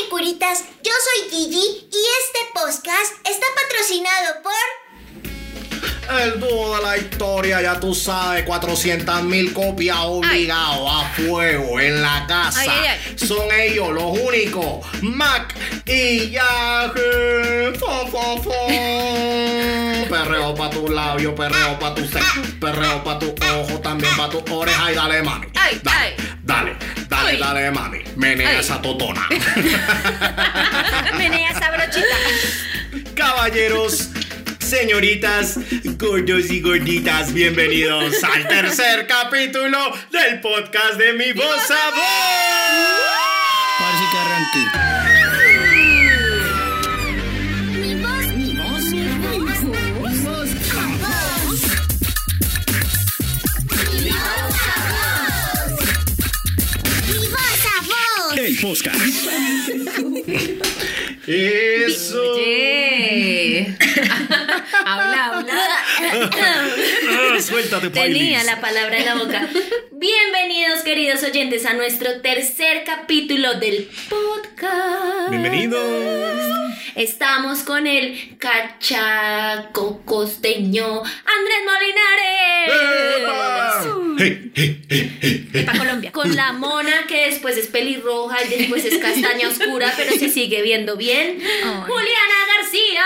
Maricuritas, yo soy Gigi y este podcast está patrocinado por... El dúo de la historia, ya tú sabes, 400 mil copias obligado a fuego en la casa. Ay, ay, ay. Son ellos los únicos, Mac y Yahoo. Perreo pa' tu labio, perreo pa' tu sexo, perreo pa' tu ojo, también pa' tu oreja y dale mami. Ay, dale, ay. dale, dale, Ay. dale mami. Menea Ay. esa totona. Menea esa brochita. Caballeros, señoritas, gordos y gorditas, bienvenidos al tercer capítulo del podcast de Mi Voz a Voz. Parece que arranqué. Mi voz, mi voz, mi voz, mi voz, Mi voz a voz. El podcast. Eso. Oye. habla, habla. Ah, suéltate, Tenía la palabra en la boca. Bienvenidos, queridos oyentes, a nuestro tercer capítulo del podcast. Bienvenidos. Estamos con el cachaco costeño Andrés Molinares. ¡Epa! Hey, Colombia. Con la mona que después es pelirroja y después es castaña oscura, pero se sigue viendo bien. Juliana García.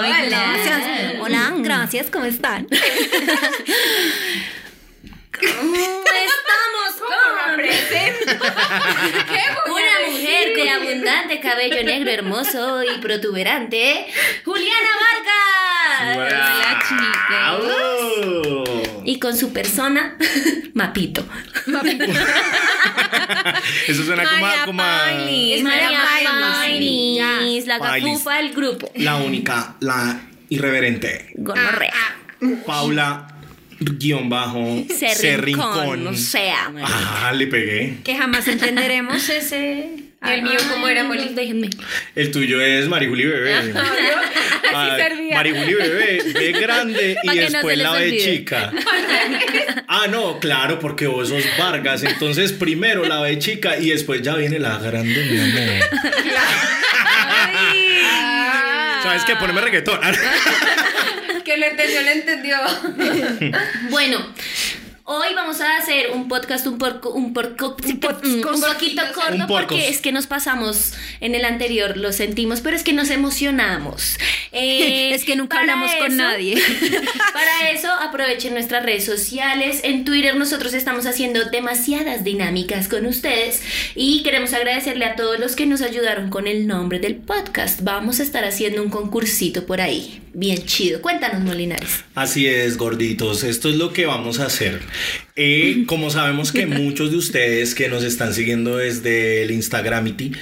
Ay, gracias. Hola, gracias, ¿cómo están? Estamos con una mujer de abundante cabello negro hermoso y protuberante, Juliana Vargas. Bravo. Y con su persona, Mapito. Eso suena como, a- María como a-. Es María Pailis. Pailis, la gafufa del grupo. la única, la irreverente. Gonorrea. Paula guion bajo Cerrincón, o sea. Ah, le pegué. Que jamás entenderemos ese. El mío, ¿cómo era, Molly? Déjenme. El tuyo es Marijuli Bebé. Ah. Marijuli Bebé, B grande y no después se la B chica. Ah, no, claro, porque vos sos Vargas. Entonces primero la B chica y después ya viene la grande, mi amor. ¿Sabes qué? Poneme reggaetón. Que lo entendió, lo entendió. Bueno, hoy vamos a hacer un podcast un porco, un porco, un, poquito corto porque es que nos pasamos en el anterior, lo sentimos, pero es que nos emocionamos. Eh, Es que nunca hablamos con nadie. Para eso aprovechen nuestras redes sociales. En Twitter nosotros estamos haciendo demasiadas dinámicas con ustedes y queremos agradecerle a todos los que nos ayudaron con el nombre del podcast. Vamos a estar haciendo un concursito por ahí. Bien chido. Cuéntanos, Molinares. Así es, gorditos. Esto es lo que vamos a hacer. Eh, como sabemos que muchos de ustedes que nos están siguiendo desde el Instagramity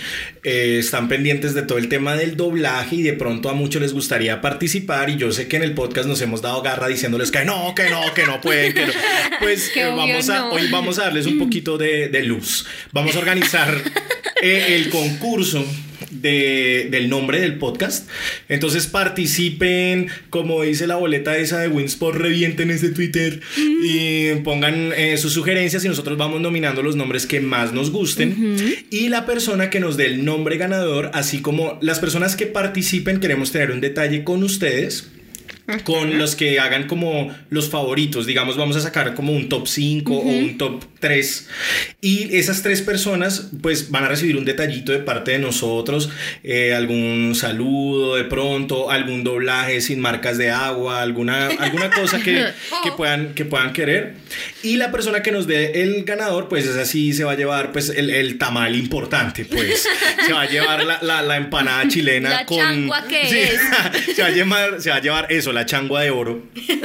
eh, están pendientes de todo el tema del doblaje y de pronto a muchos les gustaría participar y yo sé que en el podcast nos hemos dado garra diciéndoles que no, que no, que no pueden, que no. Pues Que eh, vamos a, no. hoy vamos a darles un poquito de, de luz. Vamos a organizar eh, el concurso de- del nombre del podcast. Entonces participen, como dice la boleta esa de Winsport, revienten ese Twitter y pongan eh, sus sugerencias y nosotros vamos nominando los nombres que más nos gusten. Y la persona que nos dé el nombre ganador, así como las personas que participen, queremos tener un detalle con ustedes con los que hagan como los favoritos, digamos, vamos a sacar como un top 5 o un top 3 y esas tres personas pues van a recibir un detallito de parte de nosotros, eh, algún saludo de pronto, algún doblaje sin marcas de agua, alguna, alguna cosa que, que, puedan, que puedan querer. Y la persona que nos dé el ganador pues es así, se va a llevar pues el, el tamal importante pues, se va a llevar la, la- la empanada chilena La con... que Sí, es. se va a llevar, se va a llevar eso, la changua de oro.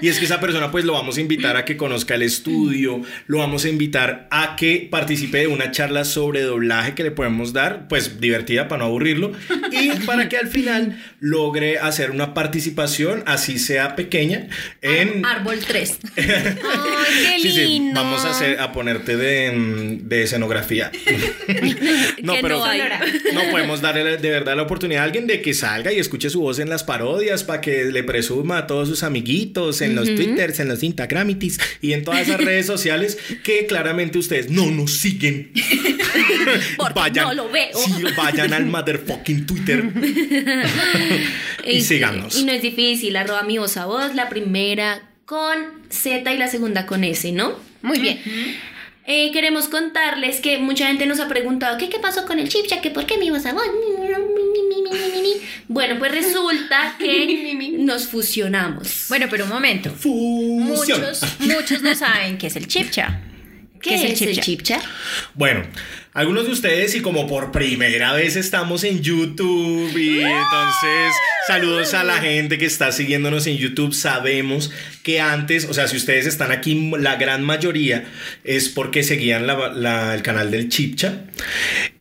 Y es que esa persona pues lo vamos a invitar a que conozca el estudio, lo vamos a invitar a que participe de una charla sobre doblaje que le podemos dar, pues divertida para no aburrirlo, y para que al final logre hacer una participación, así sea pequeña, en... Árbol 3. Ay, qué Sí, sí, lindo. vamos a, hacer, a ponerte de, de escenografía. no, pero no no podemos darle de verdad la oportunidad a alguien de que salga y escuche su voz en las parodias para que le presuma a todos sus amiguitos en los twitters, en los instagramitis y en todas esas redes sociales que claramente ustedes no nos siguen. Porque no lo veo. Sí, vayan al motherfucking Twitter. y síganos. Y no es difícil, arroba mi voz a voz, la primera con Z y la segunda con S, ¿no? Muy bien. Eh, queremos contarles que mucha gente nos ha preguntado ¿qué, qué pasó con el chip? Ya que por qué mi voz a voz. Bueno, pues resulta que nos fusionamos. Bueno, pero un momento. Fusión. Muchos, muchos no saben qué es el chipcha. ¿Qué, es el chipcha? Bueno, algunos de ustedes y como por primera vez estamos en YouTube y entonces saludos a la gente que está siguiéndonos en YouTube. Sabemos que antes, o sea, si ustedes están aquí, la gran mayoría es porque seguían la- la- el canal del Chipcha.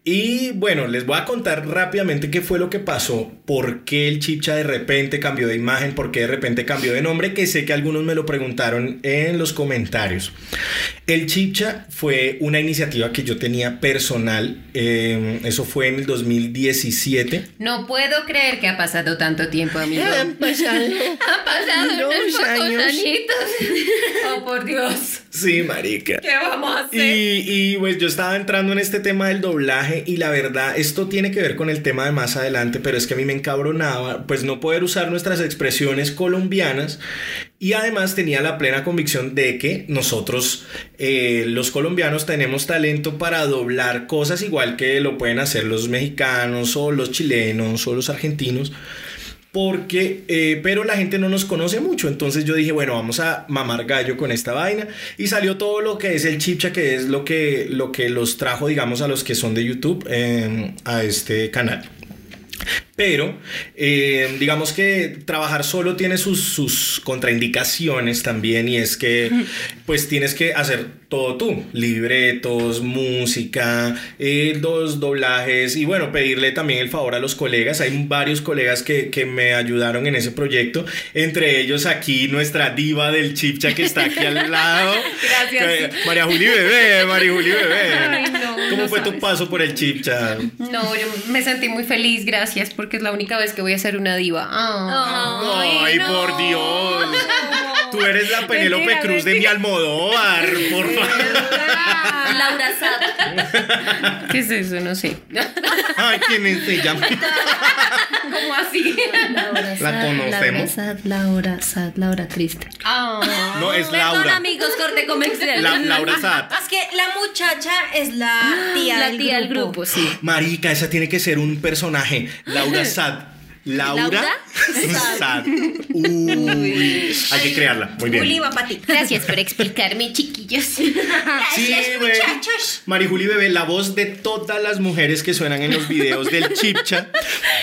Y bueno, les voy a contar rápidamente qué fue lo que pasó, por qué el Chipcha de repente cambió de imagen, por qué de repente cambió de nombre, que sé que algunos me lo preguntaron en los comentarios. El Chipcha fue una iniciativa que yo tenía personal, eh, eso fue en el 2017. No puedo creer que ha pasado tanto tiempo, amigo. pasado Han pasado unos años. añitos. Oh, por Dios. Sí, marica. ¿Qué vamos a hacer? Y, y, pues yo estaba entrando en este tema del doblaje y la verdad esto tiene que ver con el tema de más adelante, pero es que a mí me encabronaba pues no poder usar nuestras expresiones colombianas y además tenía la plena convicción de que nosotros eh, los colombianos tenemos talento para doblar cosas igual que lo pueden hacer los mexicanos o los chilenos o los argentinos porque, eh, pero la gente no nos conoce mucho, entonces yo dije, bueno, vamos a mamar gallo con esta vaina y salió todo lo que es el chipcha, que es lo que, lo que los trajo, digamos, a los que son de YouTube eh, a este canal. Pero eh, digamos que trabajar solo tiene sus, sus contraindicaciones también y es que pues tienes que hacer todo tú, libretos, música, eh, dos doblajes y bueno, pedirle también el favor a los colegas. Hay varios colegas que, que me ayudaron en ese proyecto, entre ellos aquí nuestra diva del chipcha que está aquí al lado. Gracias. Que- María Juli Bebé, María Juli Bebé. Ay, no, ¿Cómo no fue tu paso por el chipcha? No, yo me sentí muy feliz, gracias, porque es la única vez que voy a ser una diva. Ah. Ay, por Dios. Tú eres la Penélope Mentira, Cruz de mi. Almodóvar, por favor. Laura Sad. ¿Qué es eso? No sé. Ay, ¿quién es ella? ¿Cómo así? Laura La conocemos. Laura Sad, Laura Sad, Laura Triste. Ah. No, es Perdón, Laura. amigos, corte comercial. La- Laura Saat. Es que la muchacha es la tía, la del, tía del grupo. grupo, sí. Marica, esa tiene que ser un personaje. Laura Sad. Laura. Uy, hay que crearla. Muy bien. Juli va para ti. Gracias por explicarme, chiquillos. Sí, güey. muchachos. Marijuli Bebé, la voz de todas las mujeres que suenan en los videos del Chipcha,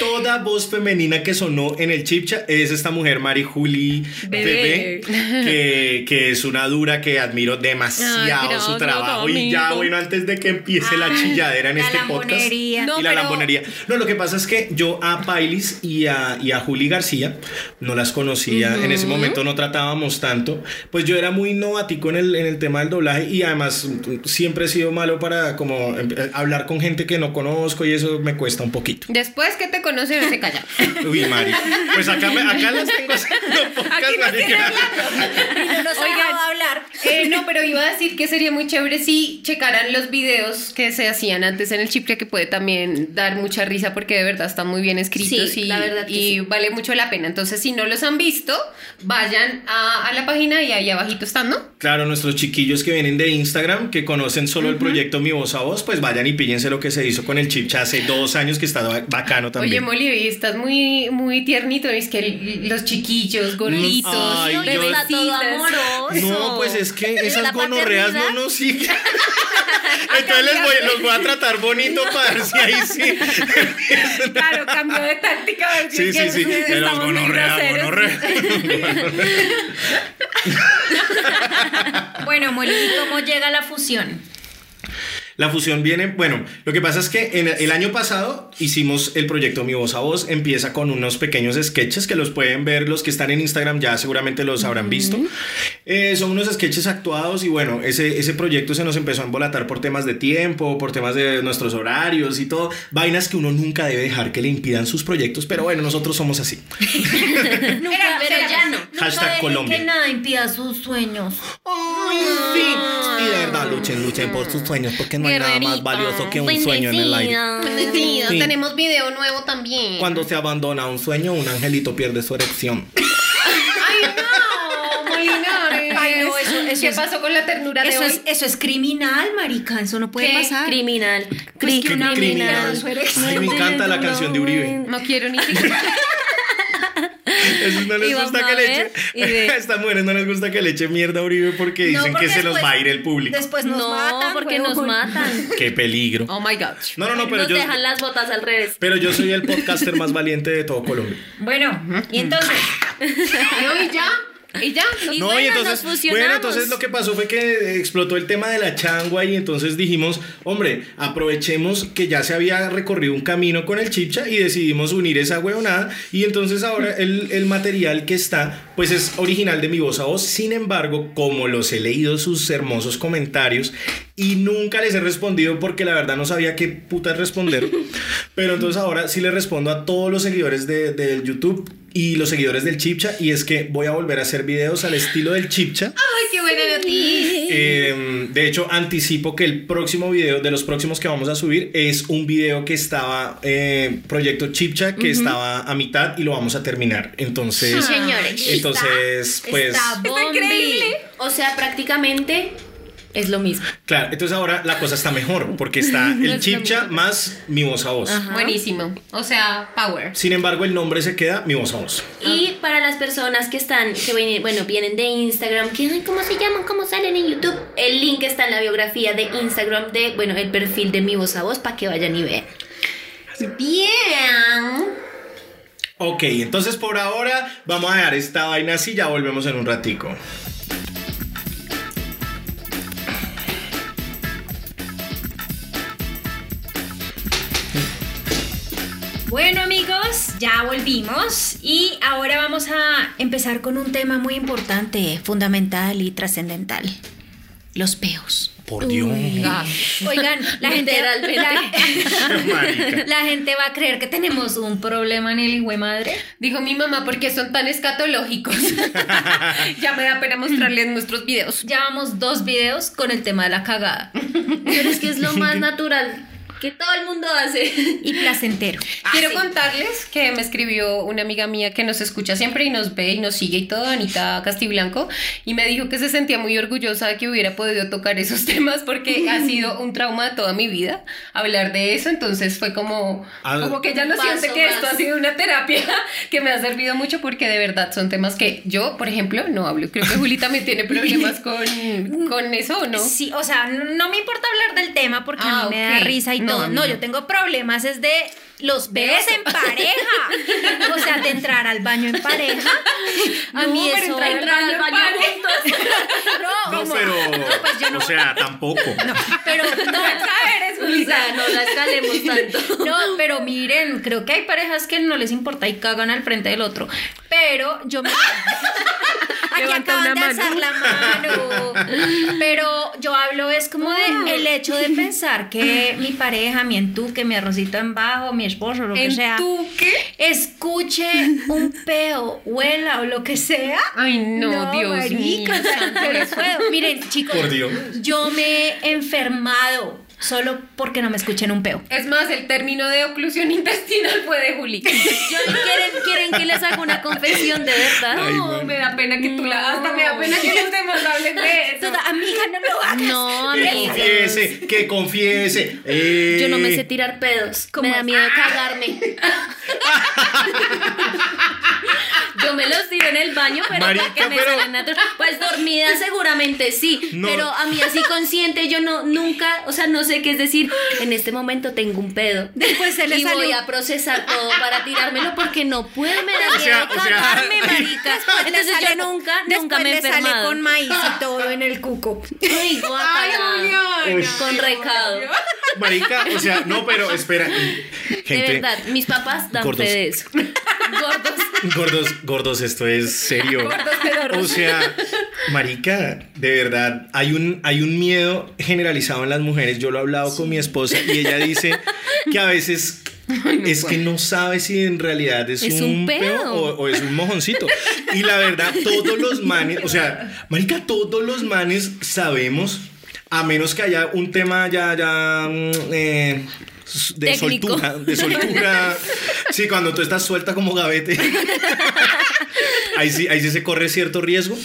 toda voz femenina que sonó en el Chipcha es esta mujer, Marijuli Bebé, Bebé. que, que es una dura que admiro demasiado Ay, su trabajo. Y ya, bueno, antes de que empiece la chilladera en la este podcast. lambonería. No, y la pero- lambonería. No, lo que pasa es que yo a Pailis y a, y a Juli García no las conocía. En ese momento no tratábamos tanto. Pues yo era muy novatico en el, en el tema del doblaje y además siempre he sido malo para como em, eh, hablar con gente que no conozco y eso me cuesta un poquito. Después que te conoce, no se calla. Uy, Mari. Pues acá, me- acá las tengo haciendo podcast, Aquí no No Oigan. dejaba hablar. Eh, no, pero iba a decir que sería muy chévere si checaran los videos que se hacían antes en el chip, ya que puede también dar mucha risa porque de verdad están muy bien escritos Sí, y, la verdad que y sí. vale mucho la pena. Entonces, si no los han visto, vayan a, a la página y ahí abajito están, ¿no? Claro, nuestros chiquillos que vienen de Instagram, que conocen solo el proyecto Mi Voz a Voz, pues vayan y píllense lo que se hizo con el Chipcha hace dos años, que está ba- bacano Oye, también. Molly, hoy estás muy, muy tiernito. Es que el- los chiquillos, gorditos, Ay, No, yo- está todo amoroso. No, pues es que esas gonorreas no nos siguen. Entonces les voy, los voy a tratar bonito para ver si ahí sí. Claro, cambio de táctica. Sí, sí, sí. Muy gonorrea, gonorrea. Bueno, Molly, ¿y cómo llega la fusión? La fusión viene, bueno, lo que pasa es que en el, año pasado hicimos el proyecto Mi Voz a Voz, empieza con unos pequeños sketches que los pueden ver los que están en Instagram, ya seguramente los habrán visto. Eh, son unos sketches actuados y bueno, ese, ese proyecto se nos empezó a embolatar por temas de tiempo, por temas de nuestros horarios y todo, vainas que uno nunca debe dejar que le impidan sus proyectos, pero bueno, nosotros somos así. Nunca, pero ya no. Hashtag Colombia. que nada impida sus sueños. Ay, sí. Y de verdad, luchen, luchen por sus sueños, porque no hay nada más valioso que un sueño en el aire. Bendecido, Sí. Tenemos video nuevo también. Cuando se abandona un sueño, un angelito pierde su erección. ¡Ay, no! Molinares. Ay, no, eso- ¿Qué es- pasó con la ternura de Eso hoy? es, eso es criminal, marica. Eso no puede ¿Qué? pasar. Criminal. Pues que una criminal. criminal. su erección. Ay, me encanta la canción de Uribe. No quiero ni siquiera. Eso no les Y gusta que a le eche. ve. A estas mujeres no les gusta que le eche mierda a Uribe porque No, dicen porque que se los va a ir el público. Después nos no, matan. porque nos matan. Qué peligro. Oh my god. No, no, no, pero nos yo, dejan las botas al revés. pero yo soy el podcaster más valiente de todo Colombia. Bueno, y entonces. Y ya. Y ya. Y no, bueno, y entonces, nos bueno, entonces lo que pasó fue que explotó el tema de la changua y entonces dijimos, hombre, aprovechemos que ya se había recorrido un camino con el chipcha y decidimos unir esa huevonada y entonces ahora el, el material que está, pues es original de mi voz a voz, sin embargo, como los he leído sus hermosos comentarios y nunca les he respondido porque la verdad no sabía qué putas responder, pero entonces ahora sí le respondo a todos los seguidores de, del YouTube y los seguidores del Chipcha y es que voy a volver a hacer videos al estilo del Chipcha. Ay, qué buena noticia. Eh, de hecho, anticipo que el próximo video, de los próximos que vamos a subir, es un video que estaba, eh, proyecto Chipcha, que estaba a mitad y lo vamos a terminar. Entonces, Sí, señores. entonces, pues, Está increíble. O sea, prácticamente es lo mismo. claro, entonces ahora la cosa está mejor porque está el Chipcha más mi voz a voz. Buenísimo. O sea, power. Sin embargo, el nombre se queda mi voz a voz. Y para las personas que están, que vienen, bueno, vienen de Instagram, que ay, ¿cómo se llaman? ¿Cómo salen en YouTube? El link está en la biografía de Instagram de, bueno, el perfil de mi voz a voz para que vayan y vean. Bien. Ok, entonces por ahora vamos a dejar esta vaina así, ya volvemos en un ratico. Bueno amigos, ya volvimos y ahora vamos a empezar con un tema muy importante, fundamental y trascendental. Los peos. Por Dios. Oigan, la gente, la, la gente va a creer que tenemos un problema en el hijo de madre. Dijo mi mamá, ¿por qué son tan escatológicos? ya me da pena mostrarles nuestros videos. Ya vamos dos videos con el tema de la cagada Pero es que es lo más natural que todo el mundo hace. y placentero. Quiero contarles que me escribió una amiga mía que nos escucha siempre y nos ve y nos sigue y todo, Anita Castiblanco, y me dijo que se sentía muy orgullosa de que hubiera podido tocar esos temas porque ha sido un trauma de toda mi vida hablar de eso, entonces fue como, Ah. como que ella no siente que esto más. ha sido una terapia que me ha servido mucho porque de verdad son temas que yo, por ejemplo, no hablo. Creo que Juli también tiene problemas con, con eso, ¿o no? Sí, o sea, no me importa hablar del tema porque Ah, a mí me da risa y No, No, no. yo tengo problemas, es de los bebés en pareja. O sea, de entrar al baño en pareja. A mí No, pero eso. entrar al baño juntos. No, pero, pues yo no- o sea, tampoco. No, pero no, eres O sea, no la escalemos tanto. No, pero miren, creo que hay parejas que no les importa y cagan al frente del otro. Pero yo me. Aquí acaban de alzar la mano. Pero yo hablo es como de el hecho de pensar que mi pareja, mi entuque, mi arrocito en bajo, mi esposo, lo que sea. ¿Entuque? Escuche un peo, huela o lo que sea. Ay, no, mío, no Dios. puedo. Miren, chicos, Por Dios. yo me he enfermado solo porque no me escuchen un peo. Es más, el término de oclusión intestinal fue de Juli. Yo, ¿quieren, ¿Quieren que les haga una confesión de verdad? Ay, No, bueno. me da pena que tú la... Hasta me da pena que los demás hablen de eso. Toda amiga, no lo hagas. No, Que amiga. confiese, que confiese. Eh, Yo no me sé tirar pedos. ¿Cómo Me da miedo cagarme. Yo me los tiro en el baño, pero Marica, para que me pero- salgan natural. Pues dormida seguramente sí, No. pero a mí así consciente yo no nunca, o sea, no sé qué es decir, en este momento tengo un pedo. Después se le y voy a procesar todo para tirármelo porque no puedo, me da O sea, miedo o sea- cagarme, marica. Entonces sale- yo nunca, nunca me he le sale con maíz y todo en el cuco. Ay. Uy. Con recado. Marica, o sea, no, pero espera. De Gente, verdad, mis papás dan gordos. fe de eso. Gordos. gordos, gordos, esto es serio. O sea, marica, de verdad, hay un, hay un miedo generalizado en las mujeres. Yo lo he hablado con mi esposa y ella dice que a veces es que no sabe si en realidad es, Es un, un peo pedo. o, o es un mojoncito. Y la verdad, todos los manes, o sea, marica, todos los manes sabemos, a menos que haya un tema ya, ya, mm, eh, de Técnico. soltura, de soltura. Sí, cuando tú estás suelta como gavete. ahí sí, ahí sí se corre cierto riesgo.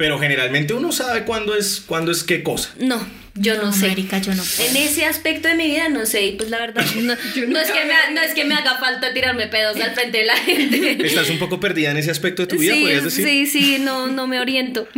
Pero generalmente uno sabe cuándo es, cuándo es qué cosa. No, yo no, No, sé. marica, yo no puedo. En ese aspecto de mi vida no sé, y pues la verdad no, no es que me, ha- no es que me haga falta tirarme pedos al frente de la gente. Estás un poco perdida en ese aspecto de tu vida, podrías decir. sí, sí, no, no me oriento.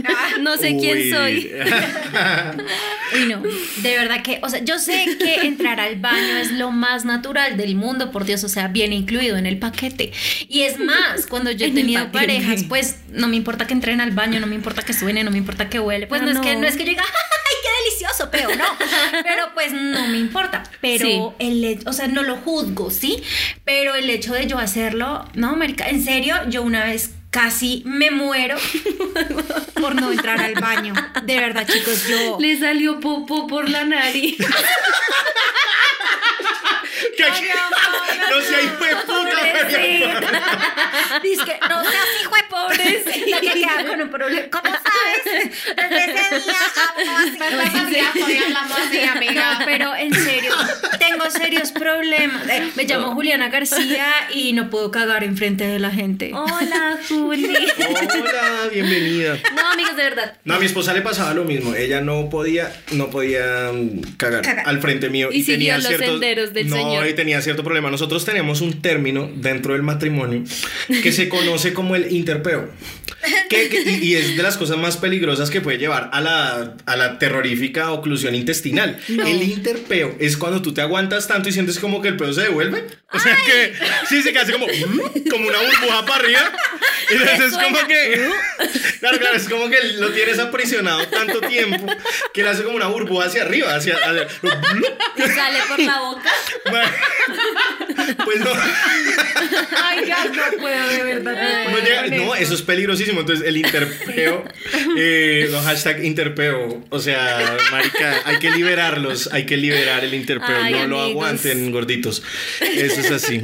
No sé quién soy. Uy, no. De verdad que, o sea, yo sé que entrar al baño es lo más natural del mundo, por Dios, o sea, viene incluido en el paquete. Y es más, cuando yo he tenido parejas, pues no me importa que entren al baño, no me importa que suene, no me importa que huele. Pues no, es que no. no es que yo diga, ¡ay, qué delicioso! Pero no. Pero pues no me importa. Pero Sí. el o sea, no lo juzgo, ¿sí? Pero el hecho de yo hacerlo, no, Marica, en serio, yo una vez casi me muero por no entrar al baño. De verdad, chicos, yo. Le salió popo por la nariz. Que aquí- no sé, hijo de puta. Dice que no seas hijo de pobrecita que queda con un problema. ¿Cómo sabes? Desde ese día hablo así. No, pero en serio, tengo serios problemas. Eh, me llamo Juliana García y no puedo cagar enfrente de la gente. Hola, Juli. Hola, bienvenida. No, amigos, de verdad. No, a mi esposa le pasaba lo mismo. Ella no podía, no podía mm, cagar, Cagar. al frente mío. Y siguió los senderos del no, Señor. Y tenía cierto problema. Nosotros tenemos un término dentro del matrimonio que se conoce como el interpeo. Que, que- y, es de las cosas más peligrosas que puede llevar a la, a la terrorífica oclusión intestinal. El interpeo es cuando tú te aguantas tanto y sientes como que el pedo se devuelve. O sea que sí, se hace como, como una burbuja para arriba. Y entonces es como que. Claro, claro, es como que lo tienes aprisionado tanto tiempo que le hace como una burbuja hacia arriba, hacia. sale por la boca. pues no. Ay, ya no puedo, de verdad. No, llega- no, eso es peligrosísimo. Entonces, el interpeo, eh, no, hashtag interpeo. O sea, marica, hay que liberarlos, hay que liberar el interpeo. Ay, no lo amigos. aguanten, gorditos. Eso es así.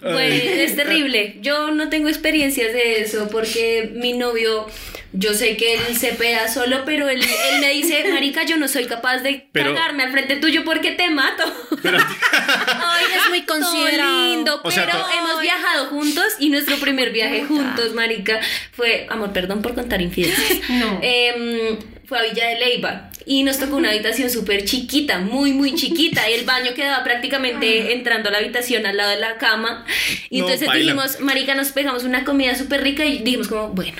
Pues es terrible. Yo no tengo experiencias de eso porque mi novio, yo sé que él se pega solo, pero él, él me dice, Marica, yo no soy capaz de Pero- cagarme al frente tuyo porque te mato. Pero, Ay, es muy Todo considerado. lindo, O sea, pero to- hemos viajado juntos y nuestro primer viaje juntos, marica, fue, amor, perdón por contar infidencias. No. Em, fue a Villa de Leyva y nos tocó una habitación súper chiquita, muy, muy chiquita. Y el baño quedaba prácticamente entrando a la habitación al lado de la cama. Y No, entonces baila. dijimos, marica, nos pegamos una comida súper rica y dijimos como, bueno.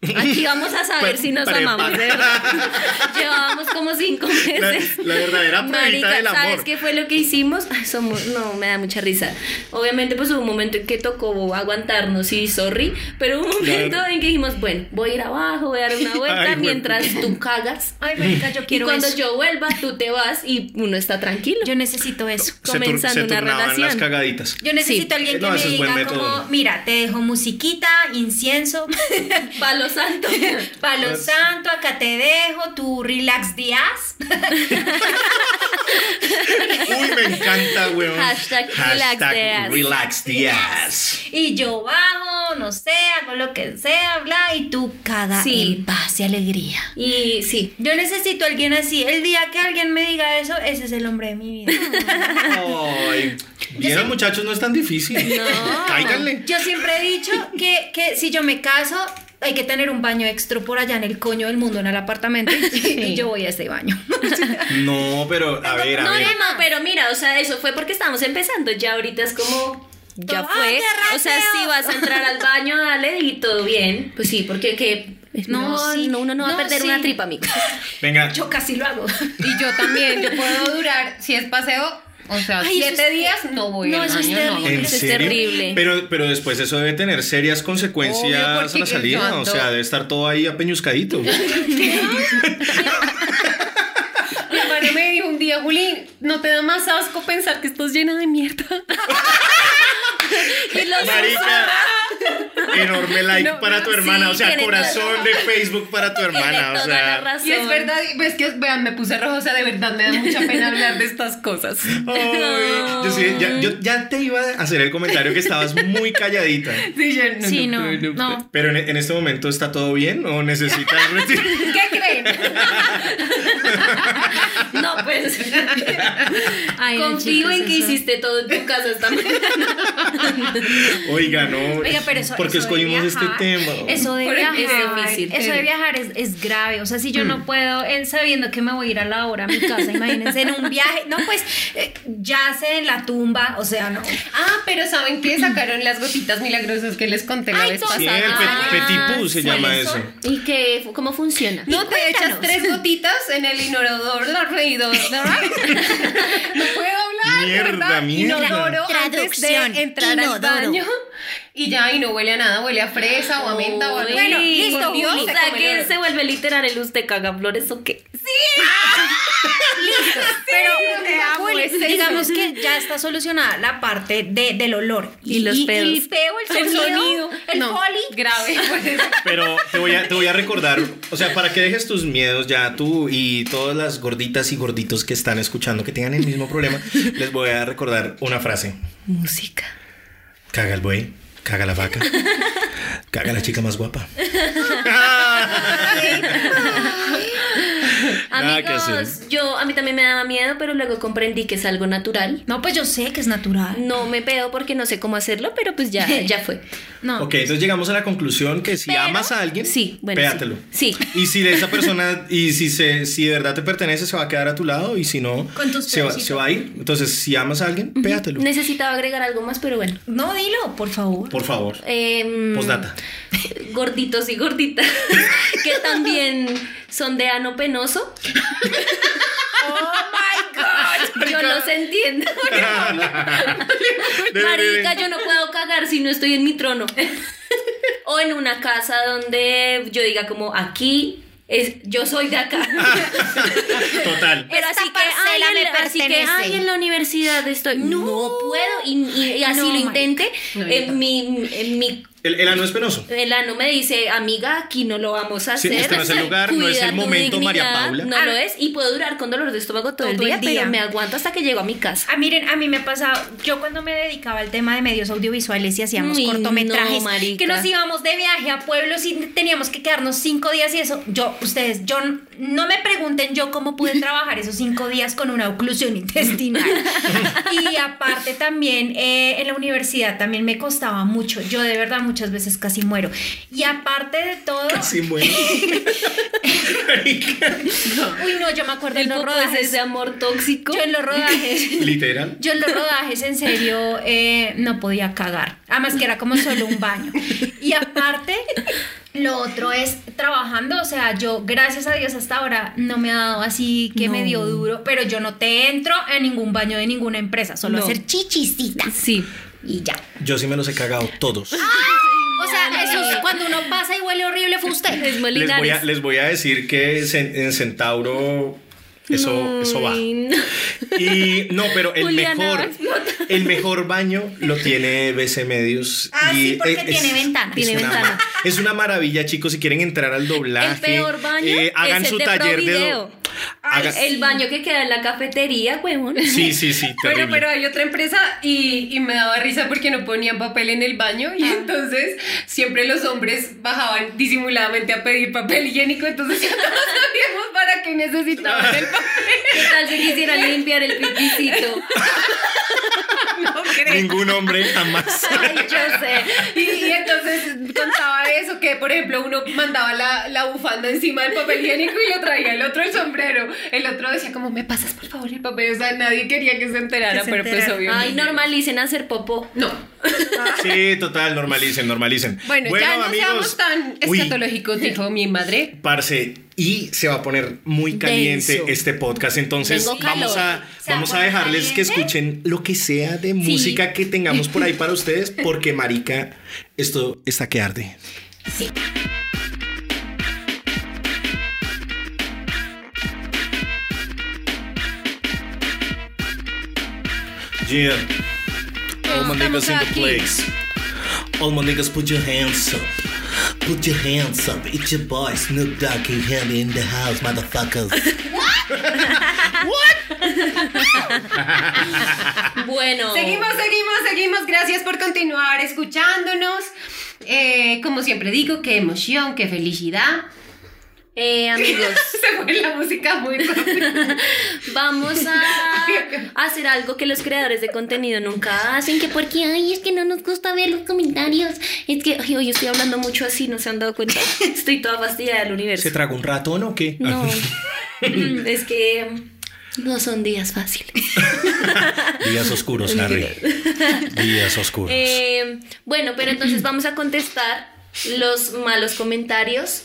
Aquí vamos a saber Pre- si nos amamos, de verdad. Llevábamos como cinco la, meses. la verdadera pruebita Marica, del amor. ¿sabes qué fue lo que hicimos? Ay, somos, no, me da mucha risa. Obviamente, pues hubo un momento en que tocó aguantarnos y sorry, pero hubo un momento Claro. en que dijimos, bueno, voy a ir abajo, voy a dar una vuelta Ay, mientras güey. tú cagas. Ay, marica, yo Y quiero cuando eso. yo vuelva, tú te vas y uno está tranquilo. Yo necesito eso. Se comenzando se una relación. las cagaditas. Yo necesito Sí. alguien que No, me diga como, mira, te dejo musiquita, incienso, Palo santo. palo santo, acá te dejo, tu relax días. Uy, me encanta, weón. Hashtag relax the ass. relax the ass. Y yo bajo, no sé, hago lo que sea, bla, y tú caga Sí. en paz y alegría. Y sí. Yo necesito a alguien así. El día que alguien me diga eso, ese es el hombre de mi vida. Ay, bien, muchachos, no es tan difícil. No. Cáiganle. Yo siempre he dicho que, que si yo me caso, hay que tener un baño extra por allá en el coño del mundo, en el apartamento, y yo voy a ese baño. No, pero a ver, a No, ver. no, no, pero mira, o sea, eso fue porque estábamos empezando. Ya ahorita es como. ya Todo, fue. ¡ay, qué O sea, si vas a entrar al baño, dale y todo bien. Pues sí, porque que no, No, sí. no, uno no va a perder sí. una tripa, amiga. Venga, Yo casi lo hago. Y yo también, yo puedo durar, si es paseo, o sea, Ay, eso siete es- días no voy No, al eso es baño, no. terrible. ¿en Eso es serio? terrible. Pero, pero después eso debe tener serias consecuencias Obvio, a la salida. O sea, debe estar todo ahí apeñuscadito. Mi hermano me dijo un día, Juli, ¿no te da más asco pensar que estás llena de mierda? Y los Marica, enorme like No, para tu sí, hermana. o sea, corazón toda- de Facebook para tu hermana. Tiene O toda la sea, razón. Y es verdad, es que vean, me puse roja, o sea, de verdad me da mucha pena hablar de estas cosas. ay, yo, sí, ya, yo ya te iba a hacer el comentario que estabas muy calladita. Sí, yo no, Sí, no. Pero en, en este momento está todo bien o necesitas. ¿Qué No, pues. Ay, Confío en que eso- hiciste todo en tu casa esta mañana. Oiga, no. Oiga, pero eso, ¿Por qué eso de escogimos este tema? Eso de Porque viajar, es difícil. eso de viajar es, es grave. O sea, si yo no puedo, en sabiendo que me voy a ir a la hora a mi casa, imagínense en un viaje, no, pues eh, ya sé en la tumba, o sea, no. Ah, pero ¿saben qué? Sacaron las gotitas milagrosas que les conté la Ay, vez Sí, pasada. el pe- Ah, petit pou se sí, llama eso. eso. ¿Y qué, cómo funciona? No te echas tres gotitas en el inodoro, lo reído, ¿verdad? No puedo hablar, Mierda, ¿verdad? mierda. Inodoro antes Traducción, de entrar inodoro. al baño y ya, y no huele a nada, huele a fresa o a menta o algo. Bueno, listo, Dios, Juli. O se sea, que se vuelve literal el usted caga flores o qué. Pero te amo, Juli, digamos que ya está solucionada la parte de, del olor. Y los pedos. el peo, el El sonido, sonido. el no, poli. Grave. pues. Pero te voy, a, te voy a recordar, o sea, para que dejes tus miedos ya tú y todas las gorditas y gorditos que están escuchando que tengan el mismo problema, les voy a recordar una frase. Música. Caga el buey, caga la vaca, caga la chica más guapa. Nada que Amigos, hacer. yo a mí también me daba miedo, pero luego comprendí que es algo natural. No, pues yo sé que es natural. No me pedo porque no sé cómo hacerlo, pero pues ya, ya fue. No. Ok, entonces llegamos a la conclusión que si Pero- amas a alguien, Sí, bueno, pégatelo. sí. Sí. Y si de esa persona, y si, se, si de verdad te pertenece, se va a quedar a tu lado, y si no, Con tus se va, pedacitos. se va a ir. Entonces, si amas a alguien, pégatelo. Necesitaba agregar algo más, pero bueno. No, dilo, por favor. Por favor. Em, Postdata. gorditos y gorditas que también son de ano penoso. Oh my God. Yo los entiendo. De- de- Marica, yo no puedo cagar si no estoy en mi trono. O en una casa donde yo diga como aquí es, yo soy de acá. Total. Pero Esta así que, ay, en la- así que, ay, en la universidad estoy. No, puedo. Y, y- y así No, lo intente. No, en mi, en mi El, el ano es penoso. el ano me dice, amiga, aquí no lo vamos a Sí, hacer. este no es el lugar, no es el Cuida tu momento, María dignidad". Paula. No Ah. lo es. Y puedo durar con dolor de estómago todo, el, día, el día. pero me aguanto hasta que llego a mi casa. Ah, miren, a mí me pasaba, yo cuando me dedicaba al tema de medios audiovisuales y hacíamos Uy, cortometrajes, no, que nos íbamos de viaje a pueblos y teníamos que quedarnos cinco días y eso, yo, ustedes, yo no me pregunten yo cómo pude trabajar esos cinco días con una oclusión intestinal. y aparte también en la universidad también me costaba mucho, yo de verdad muchas veces casi muero. Y aparte de todo, Casi muero. uy no, yo me acuerdo en los poco es rodajes. ese amor tóxico. Yo en los rodajes. Literal. Yo en los rodajes, en serio, eh, no podía cagar. Además que era como solo un baño. Y aparte, lo otro es trabajando. O sea, yo, gracias a Dios, hasta ahora no me ha dado así que me dio duro. Pero yo no te entro en ningún baño de ninguna empresa. Solo No. hacer chichisita. Sí. Y ya. Yo sí me los he cagado todos. O sea, eso es cuando uno pasa y huele horrible, fue usted. Es Les voy, a, les voy a decir que en Centauro eso, eso va. No. Y no, pero el Juliana mejor, el mejor baño lo tiene BC Medios. Ah, y sí, porque es- tiene ventana. Tiene es una ventana. ma- Es una maravilla, chicos. Si quieren entrar al doblaje, El peor baño eh, hagan es el su de taller de. Provideo. do- haga- El baño que queda en la cafetería, huevón. Sí, sí, sí, Pero, terrible. pero hay otra empresa y, y me daba risa porque no ponían papel en el baño y entonces siempre los hombres bajaban disimuladamente a pedir papel higiénico, entonces ya todos sabíamos para qué necesitaban el papel. ¿Qué tal si quisieran limpiar el pipicito? No creo. Ningún hombre jamás. Ay, yo sé. Y, y entonces contaba eso, que que, por ejemplo, uno mandaba la, la bufanda encima del papel higiénico y lo traía el otro el sombrero. El otro decía como, ¿me pasas por favor el papel? O sea, nadie quería que se enterara, Que se pero pues obvio. Ay, normalicen hacer popó. No. Sí, total, normalicen, normalicen. Bueno, ya no seamos tan Uy, escatológicos, dijo mi madre. Parce, y se va a poner muy caliente Denso. este podcast. Entonces, vamos a, ¿Se va vamos a a dejarles que escuchen lo que sea de música que tengamos por ahí para ustedes, porque, marica, esto está que arde. Yeah. All my niggas in the place. All my niggas put your hands up. Put your hands up. It's your boy Snoop Dogg and him in the house, motherfuckers. Bueno. Seguimos, seguimos, seguimos. Gracias por continuar escuchándonos. Eh, como siempre digo, qué emoción, qué felicidad. Eh, amigos, Se fue la música muy rápido. vamos a hacer algo que los creadores de contenido nunca hacen, que porque, ay, es que no nos gusta ver los comentarios. Es que, ay, hoy estoy hablando mucho así, ¿no se han dado cuenta? Estoy toda fastidiada del universo. ¿Se tragó un ratón o qué? No, Mm, es que no son días fáciles. Días oscuros, Harry. Días oscuros. Eh, bueno, pero entonces vamos a contestar los malos comentarios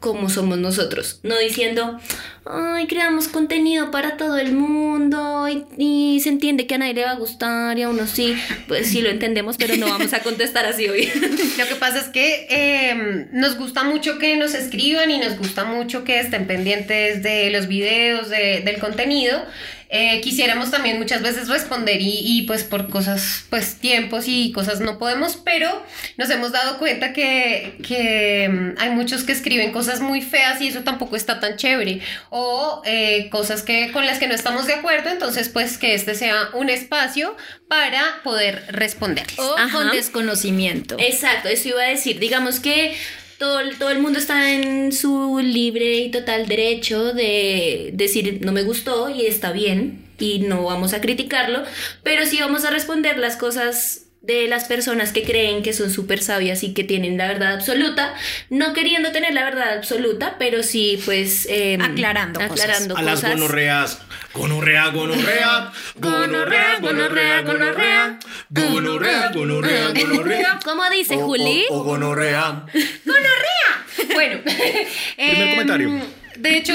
como somos nosotros, no diciendo, ay, creamos contenido para todo el mundo y, se entiende que a nadie le va a gustar y a uno sí, pues sí lo entendemos, pero no vamos a contestar así hoy. Lo que pasa es que eh, nos gusta mucho que nos escriban y nos gusta mucho que estén pendientes de los videos, de- del contenido. Eh, quisiéramos también muchas veces responder y, y, pues por cosas, pues tiempos y cosas no podemos, pero nos hemos dado cuenta que, que mm, hay muchos que escriben cosas muy feas y eso tampoco está tan chévere. O eh, cosas que, con las que no estamos de acuerdo, entonces pues que este sea un espacio para poder responderles. O Ajá. con desconocimiento. Exacto, eso iba a decir. Digamos que todo, todo el mundo está en su libre y total derecho de decir no me gustó y está bien y no vamos a criticarlo, pero sí vamos a responder las cosas de las personas que creen que son súper sabias y que tienen la verdad absoluta, no queriendo tener la verdad absoluta, pero sí pues em, Aclarando cosas. aclarando a las gonorreas. Gonorrea, gonorrea. Gonorrea, gonorrea, gonorrea. Gonorrea, gonorrea, gonorrea. ¿Cómo dice O- Juli? O, o gonorrea. Bueno, em, comentario. De hecho,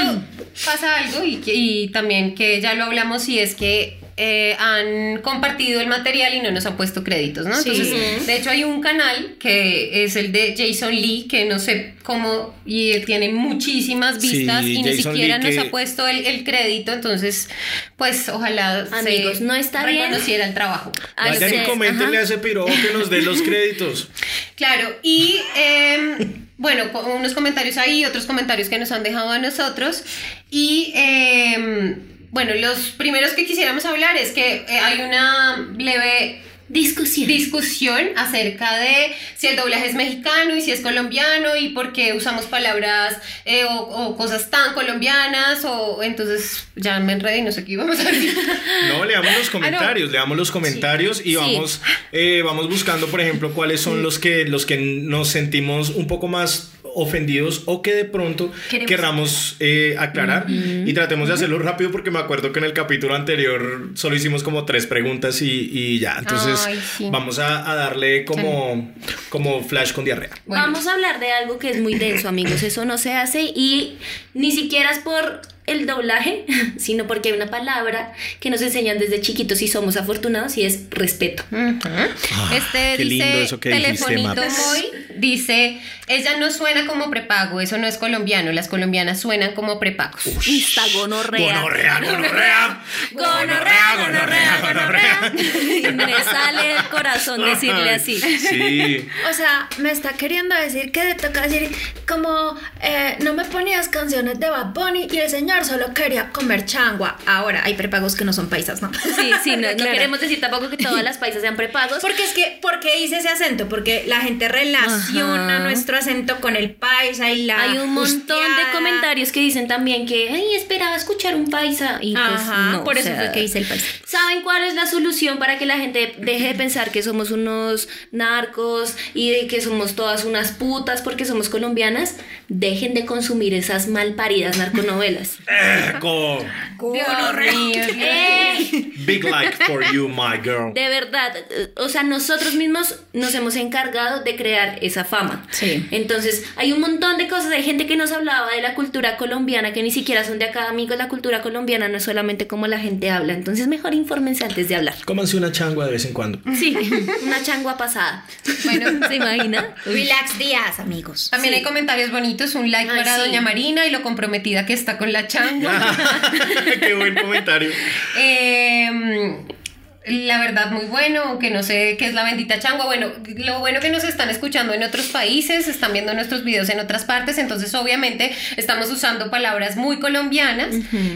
pasa algo y también que ya lo hablamos y es que eh, han compartido el material y no nos han puesto créditos, ¿no? Sí. Entonces, de hecho hay un canal que es el de Jason Lee, que no sé cómo, y tiene muchísimas Sí, vistas y ni siquiera Lee nos que- ha puesto el, el crédito, entonces, pues ojalá Amigos, se no está bien. reconociera el trabajo. Vayan y coméntenle ajá. a ese piro que nos dé los créditos. Claro, y em, bueno, unos comentarios ahí, otros comentarios que nos han dejado a nosotros. Y em, bueno, los primeros que quisiéramos hablar es que eh, hay una leve Discusión. discusión acerca de si el doblaje es mexicano y si es colombiano y por qué usamos palabras eh, o, o cosas tan colombianas o entonces ya me enredé y no sé qué íbamos a decir. No, leamos los comentarios, leamos los comentarios y Sí. vamos, eh, vamos buscando, por ejemplo, cuáles son los que, los que nos sentimos un poco más ofendidos o que de pronto Queremos querramos eh, aclarar y tratemos de hacerlo rápido porque me acuerdo que en el capítulo anterior solo hicimos como tres preguntas y, y ya, entonces Ay, sí. vamos a, a darle como, como flash con diarrea. Bueno. Vamos a hablar de algo que es muy denso, amigos. Eso no se hace y ni siquiera es por el doblaje, sino porque hay una palabra que nos enseñan desde chiquitos y somos afortunados y es respeto. Este Ah, qué lindo dice eso que telefonito. Moy, dice ella no suena como prepago eso no es colombiano las colombianas suenan como prepagos Está gonorrea. Gonorrea, gonorrea. Gonorrea, gonorrea, gonorrea. Me sale el corazón decirle así. Sí. O sea, me está queriendo decir que le toca decir como eh, no me ponías canciones de Bad Bunny y el señor solo quería comer changua. Ahora hay prepagos que no son paisas, ¿no? Sí, sí, no, no Claro. queremos decir tampoco que todas las paisas sean prepagos. Porque es que, ¿por qué hice ese acento? Porque la gente relaciona Ajá. nuestro acento con el paisa y la. Hay un montón de comentarios que dicen también que, ay, esperaba escuchar un paisa. Y pues Ajá, no, por eso sea, fue que hice el paisa. ¿Saben cuál es la, solución para que la gente deje de pensar que somos unos narcos y de que somos todas unas putas porque somos colombianas. Dejen de consumir esas malparidas narconovelas. Eco. Dios mío, Dios. ¡Eh! Big like for you, my girl. De verdad, o sea, nosotros mismos nos hemos encargado de crear esa fama. Sí. Entonces, hay un montón de cosas, hay gente que nos hablaba de la cultura colombiana, que ni siquiera son de acá, amigos, la cultura colombiana no es solamente como la gente habla, entonces mejor infórmense antes de hablar. Cómanse una changua de vez en cuando. Sí, una changua pasada. Bueno, ¿se imagina? Relax días, amigos. También Sí. hay comentarios bonitos, un like Ay, para sí. Doña Marina y lo comprometida que está con la changua. Qué buen comentario. Eh, la verdad, muy bueno, que no sé qué es la bendita changua. Bueno, lo bueno que nos están escuchando en otros países, están viendo nuestros videos en otras partes, entonces obviamente estamos usando palabras muy colombianas,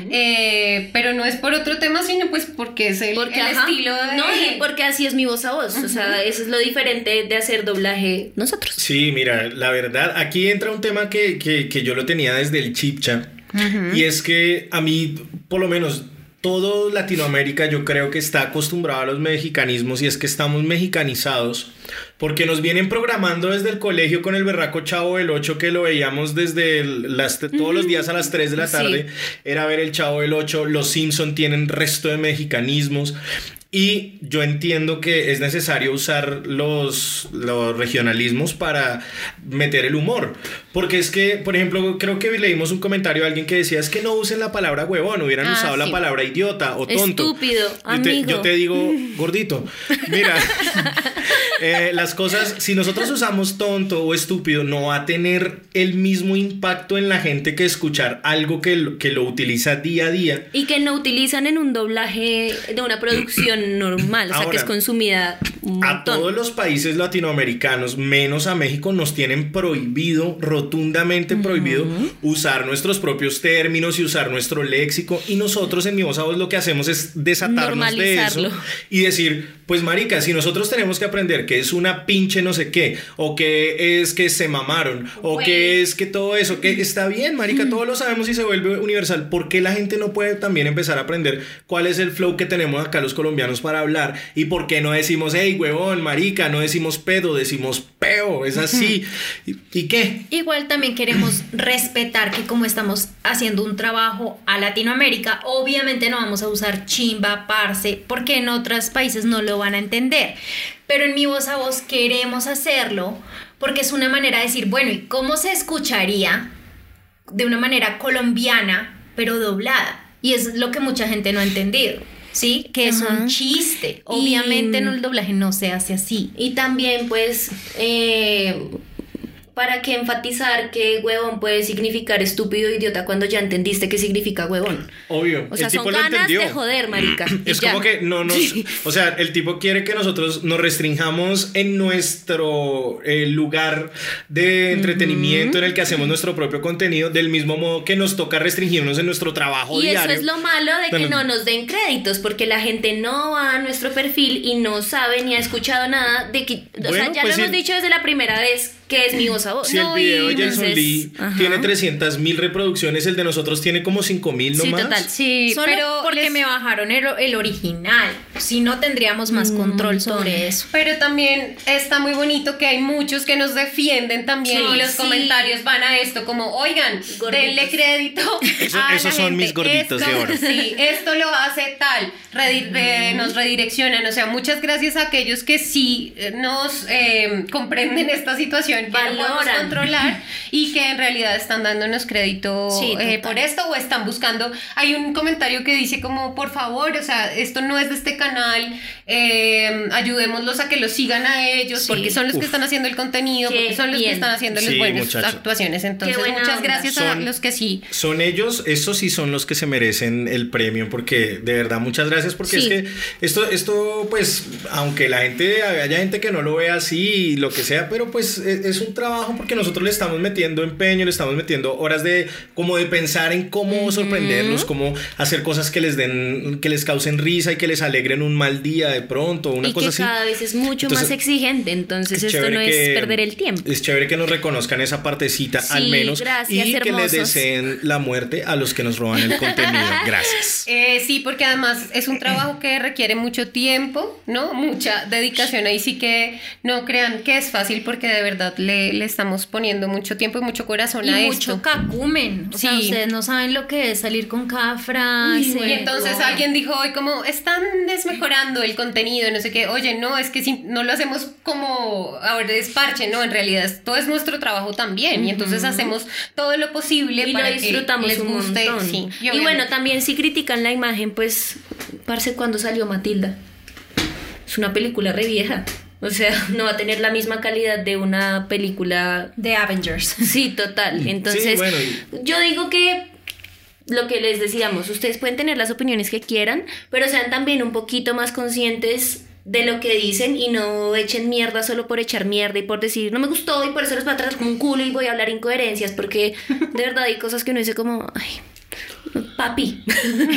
eh, pero no es por otro tema, sino pues porque es el, Porque, el ajá, estilo de... No, y porque así es mi voz a voz. O sea, eso es lo diferente de hacer doblaje nosotros. Sí, mira, la verdad, aquí entra un tema que, que- que yo lo tenía desde el chipcha. Y es que a mí, por lo menos, todo Latinoamérica yo creo que está acostumbrado a los mexicanismos y es que estamos mexicanizados. Porque nos vienen programando desde el colegio con el berraco Chavo del 8 que lo veíamos desde el- las, todos los días a las 3 de la Sí. tarde. Era ver el Chavo del 8. Los Simpson tienen resto de mexicanismos. Y yo entiendo que es necesario usar los, los regionalismos para meter el humor. Porque es que, por ejemplo, creo que leímos un comentario de alguien que decía, es que no usen la palabra huevón, hubieran Ah, usado la palabra idiota o tonto. Estúpido, Yo te, amigo. yo te digo, gordito, mira, eh, las cosas, si nosotros usamos tonto o estúpido, no va a tener el mismo impacto en la gente que escuchar algo que, lo- que lo utiliza día a día. Y que no utilizan en un doblaje de una producción normal, o sea, que es consumida un A todos los países latinoamericanos, menos a México, nos tienen prohibido, rotundamente prohibido, usar nuestros propios términos y usar nuestro léxico. Y nosotros en Mi Voz a Voz lo que hacemos es desatarnos de eso y decir, pues marica, si nosotros tenemos que aprender que es una pinche no sé qué, o que es que se mamaron, o que es que todo eso, que está bien, marica, todos lo sabemos y se vuelve universal. ¿Por qué la gente no puede también empezar a aprender cuál es el flow que tenemos acá los colombianos para hablar? Y por qué no decimos, hey, huevón, marica, no decimos pedo, decimos peo, es así. ¿Y, y qué? Igual también queremos respetar que como estamos haciendo un trabajo a Latinoamérica, obviamente no vamos a usar chimba, parce, porque en otros países no lo van a entender. Pero en mi voz a voz queremos hacerlo porque es una manera de decir, bueno, ¿y cómo se escucharía de una manera colombiana, pero doblada? Y es lo que mucha gente no ha entendido. ¿Sí? Que es Ajá. un chiste. Y- Obviamente en el doblaje no se hace así. Y también, pues, eh, para que enfatizar que huevón puede significar estúpido idiota cuando ya entendiste qué significa huevón. Obvio. O sea, el tipo son lo ganas entendió. de joder, marica. y Es como que no nos. O sea, el tipo quiere que nosotros nos restringamos en nuestro eh, lugar de entretenimiento en el que hacemos nuestro propio contenido, del mismo modo que nos toca restringirnos en nuestro trabajo Y eso diario. es lo malo de que Bueno. no nos den créditos, porque la gente no va a nuestro perfil y no sabe ni ha escuchado nada de que. o sea, Bueno, ya pues lo si- hemos dicho desde la primera vez que es mi voz a voz. Si el video de Jason entonces, Lee ajá. tiene 300 mil reproducciones, el de nosotros tiene como 5 mil Sí, nomás. total. Sí, Solo pero porque les- me bajaron el, el original. Si no, tendríamos más control sobre eso. Pero también está muy bonito que hay muchos que nos defienden también Sí, y los sí. comentarios van a esto como, oigan, Gorditos. denle crédito. Eso- a la esos son gente. mis gorditos de Esto- oro. Sí, esto lo hace tal, eh, nos redireccionan. O sea, muchas gracias a aquellos que sí eh, nos eh, comprenden esta situación, que no podemos Valoran. controlar y que en realidad están dándonos crédito Sí, eh, por esto o están buscando. Hay un comentario que dice como, por favor, o sea, esto no es de este canal, eh, ayudémoslos a que los sigan a ellos, Sí. porque son los Uf. que están haciendo el contenido, Qué porque son los que bien. están haciendo las Sí, buenas muchacho. actuaciones. Entonces, muchas onda. gracias a Son- los que sí. Son ellos, esos sí son los que se merecen el premio, porque de verdad muchas gracias, porque Sí. es que esto, esto, pues, aunque la gente, haya gente que no lo vea así y lo que sea, pero pues es, es un trabajo porque nosotros le estamos metiendo empeño, le estamos metiendo horas de como de pensar en cómo sorprenderlos, cómo hacer cosas que les den, que les causen risa y que les alegren un mal día de pronto, una y cosa que así. cada vez es mucho Entonces, más exigente, entonces es esto no es perder el tiempo. Es chévere que nos reconozcan esa partecita Sí, al menos gracias, y que les deseen la muerte a los que nos roban el contenido. Gracias. Eh, sí, porque además es un trabajo que requiere mucho tiempo, ¿no? Mucha dedicación. Ahí sí que no crean que es fácil porque de verdad le, le estamos poniendo mucho tiempo y mucho corazón Y a mucho esto. cacumen. O sea, ustedes no saben lo que es salir con cada frase. Y entonces alguien dijo hoy como están desmejorando el contenido, no sé qué, oye, no, es que si no lo hacemos como ahora desparche, no, en realidad esto es nuestro trabajo también y entonces hacemos todo lo posible y lo para disfrutamos que les guste. Sí, y obviamente. bueno, también si critican la imagen, pues, parce, cuando salió Matilda? Es una película re vieja. O sea, no va a tener la misma calidad de una película. De Avengers. Sí, total. Entonces, bueno, y- yo digo que lo que les decíamos, ustedes pueden tener las opiniones que quieran, pero sean también un poquito más conscientes de lo que dicen y no echen mierda solo por echar mierda y por decir no me gustó y por eso les voy a tratar como un culo y voy a hablar incoherencias porque de verdad hay cosas que uno dice como ay papi.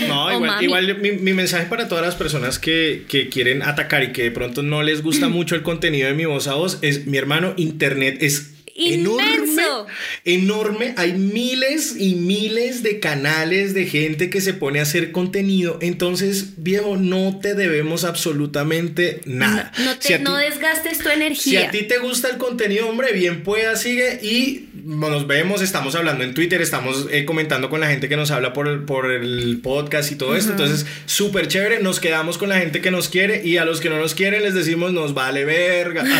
No, igual, igual mi, mi mensaje para todas las personas que, que quieren atacar y que de pronto no les gusta mucho el contenido de mi voz a voz es, mi hermano, internet es Inmenso. enorme. Hay miles y miles de canales de gente que se pone a hacer contenido. Entonces, viejo, no te debemos absolutamente nada. no, te, Si ti- no desgastes tu si energía a ti te gusta el contenido, hombre, bien pueda, sigue y nos vemos, estamos hablando en Twitter, estamos eh, comentando con la gente que nos habla por el, por el podcast y todo esto. Entonces, súper chévere, nos quedamos con la gente que nos quiere y a los que no nos quieren les decimos nos vale verga.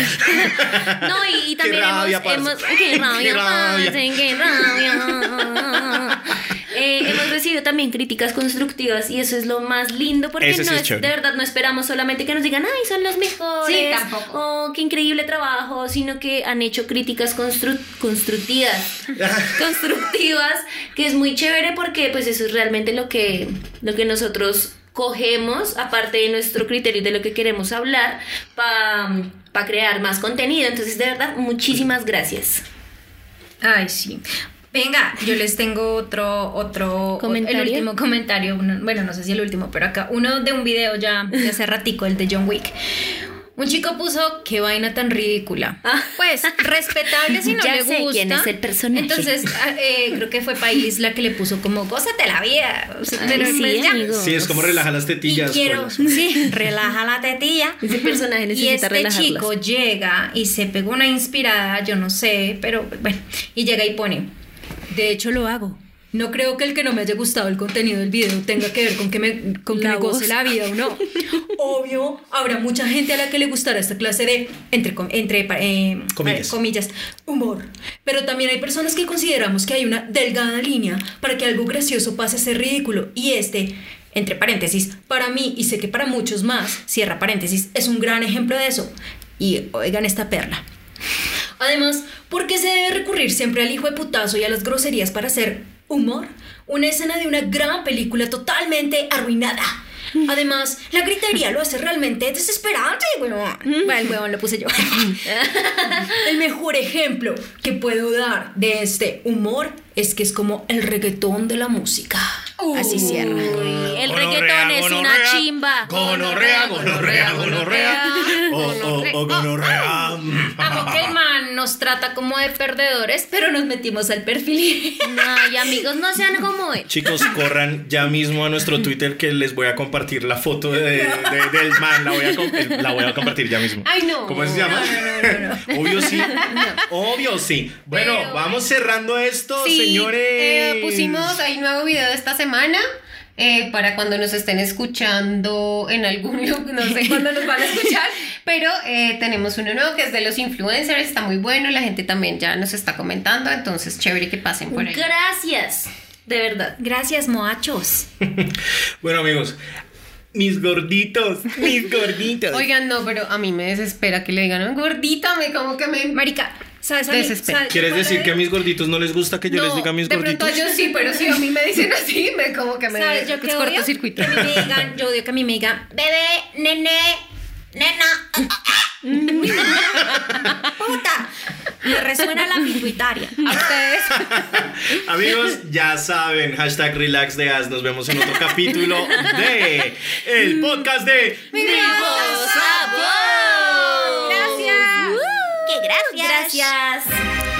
No, y, también rabia, hemos, parce. Hemos- qué rabia, Qué rabia. parce, qué rabia. Eh, hemos recibido también críticas constructivas y eso es lo más lindo porque sí no es de verdad no esperamos solamente que nos digan ay son los mejores Sí, tampoco. o qué increíble trabajo sino que han hecho críticas constru- constructivas constructivas que es muy chévere porque pues eso es realmente lo que lo que nosotros cogemos aparte de nuestro criterio y de lo que queremos hablar para crear más contenido entonces de verdad muchísimas gracias Ay, sí. Venga, yo les tengo otro, otro, ¿Comentario? el último comentario, bueno, no sé si el último, pero acá, uno de un video ya de hace ratico, el de John Wick. Un chico puso, qué vaina tan ridícula. Ah. Pues, respetable si no Ya le sé gusta. quién es el personaje. Entonces, ah, eh, creo que fue País la que le puso como, gózate la vida. O sea, Ay, pero sí, pues ya. Sí, es como relajar las Y tetillas. quiero, sí, relaja la tetilla. ese personaje Y necesita este relajarlas. chico llega y se pegó una inspirada, yo no sé, pero bueno, y llega y pone, de hecho lo hago. No creo que el que no me haya gustado el contenido del video tenga que ver con que me, con que La me goce la vida o no. Obvio, habrá mucha gente a la que le gustará esta clase de, entre, entre eh, Comillas. comillas, humor. Pero también hay personas que consideramos que hay una delgada línea para que algo gracioso pase a ser ridículo. Y este, entre paréntesis, para mí y sé que para muchos más, cierra paréntesis, es un gran ejemplo de eso. Y oigan esta perla. Además, ¿por qué se debe recurrir siempre al hijo de putazo y a las groserías para hacer humor? Una escena de una gran película totalmente arruinada. Además, la gritería lo hace realmente desesperante. Bueno, el huevón lo puse yo. el mejor ejemplo que puedo dar de este humor es que es como el reggaetón de la música. Así cierra. Uy, el Gonorrea, reggaetón es una gonorrea, chimba. Gonorrea, gonorrea, gonorrea. O, o, o gonorrea. Que el man nos trata como de perdedores, pero nos metimos al perfil. No, y amigos, no sean como él. Chicos, corran ya mismo a nuestro Twitter que les voy a compartir la foto de, de- del man. La voy, a, la voy a compartir ya mismo. Ay, no. ¿Cómo se llama? Obvio sí. Obvio sí. Bueno, Pero- vamos cerrando esto, Sí, señores. eh, pusimos ahí nuevo video de esta semana. eh, para cuando nos estén escuchando en algún lugar, no sé cuándo nos van a escuchar, pero eh, tenemos uno nuevo que es de los influencers, está muy bueno, la gente también ya nos está comentando, entonces chévere que pasen por ahí. Gracias. De verdad. Gracias, moachos. Bueno, amigos. Mis gorditos, mis gorditos. Oigan, no, pero a mí me desespera que le digan, gordita, me como que me... Marica, ¿sabes a mí- Desespera. sabes ¿Quieres decir que a mis gorditos no les gusta que yo les diga mis de gorditos? pronto yo sí, pero si a mí me dicen así, me como que me ¿Sabes? Yo que es cortocircuito. que a mí me digan, yo odio que a mí me digan, bebé, nene, nena, puta. Me resuena la pituitaria. A ustedes. Amigos, ya saben, hashtag relax de as. Nos vemos en otro capítulo de el podcast de ¡Vivo sabor! Gracias. Gracias.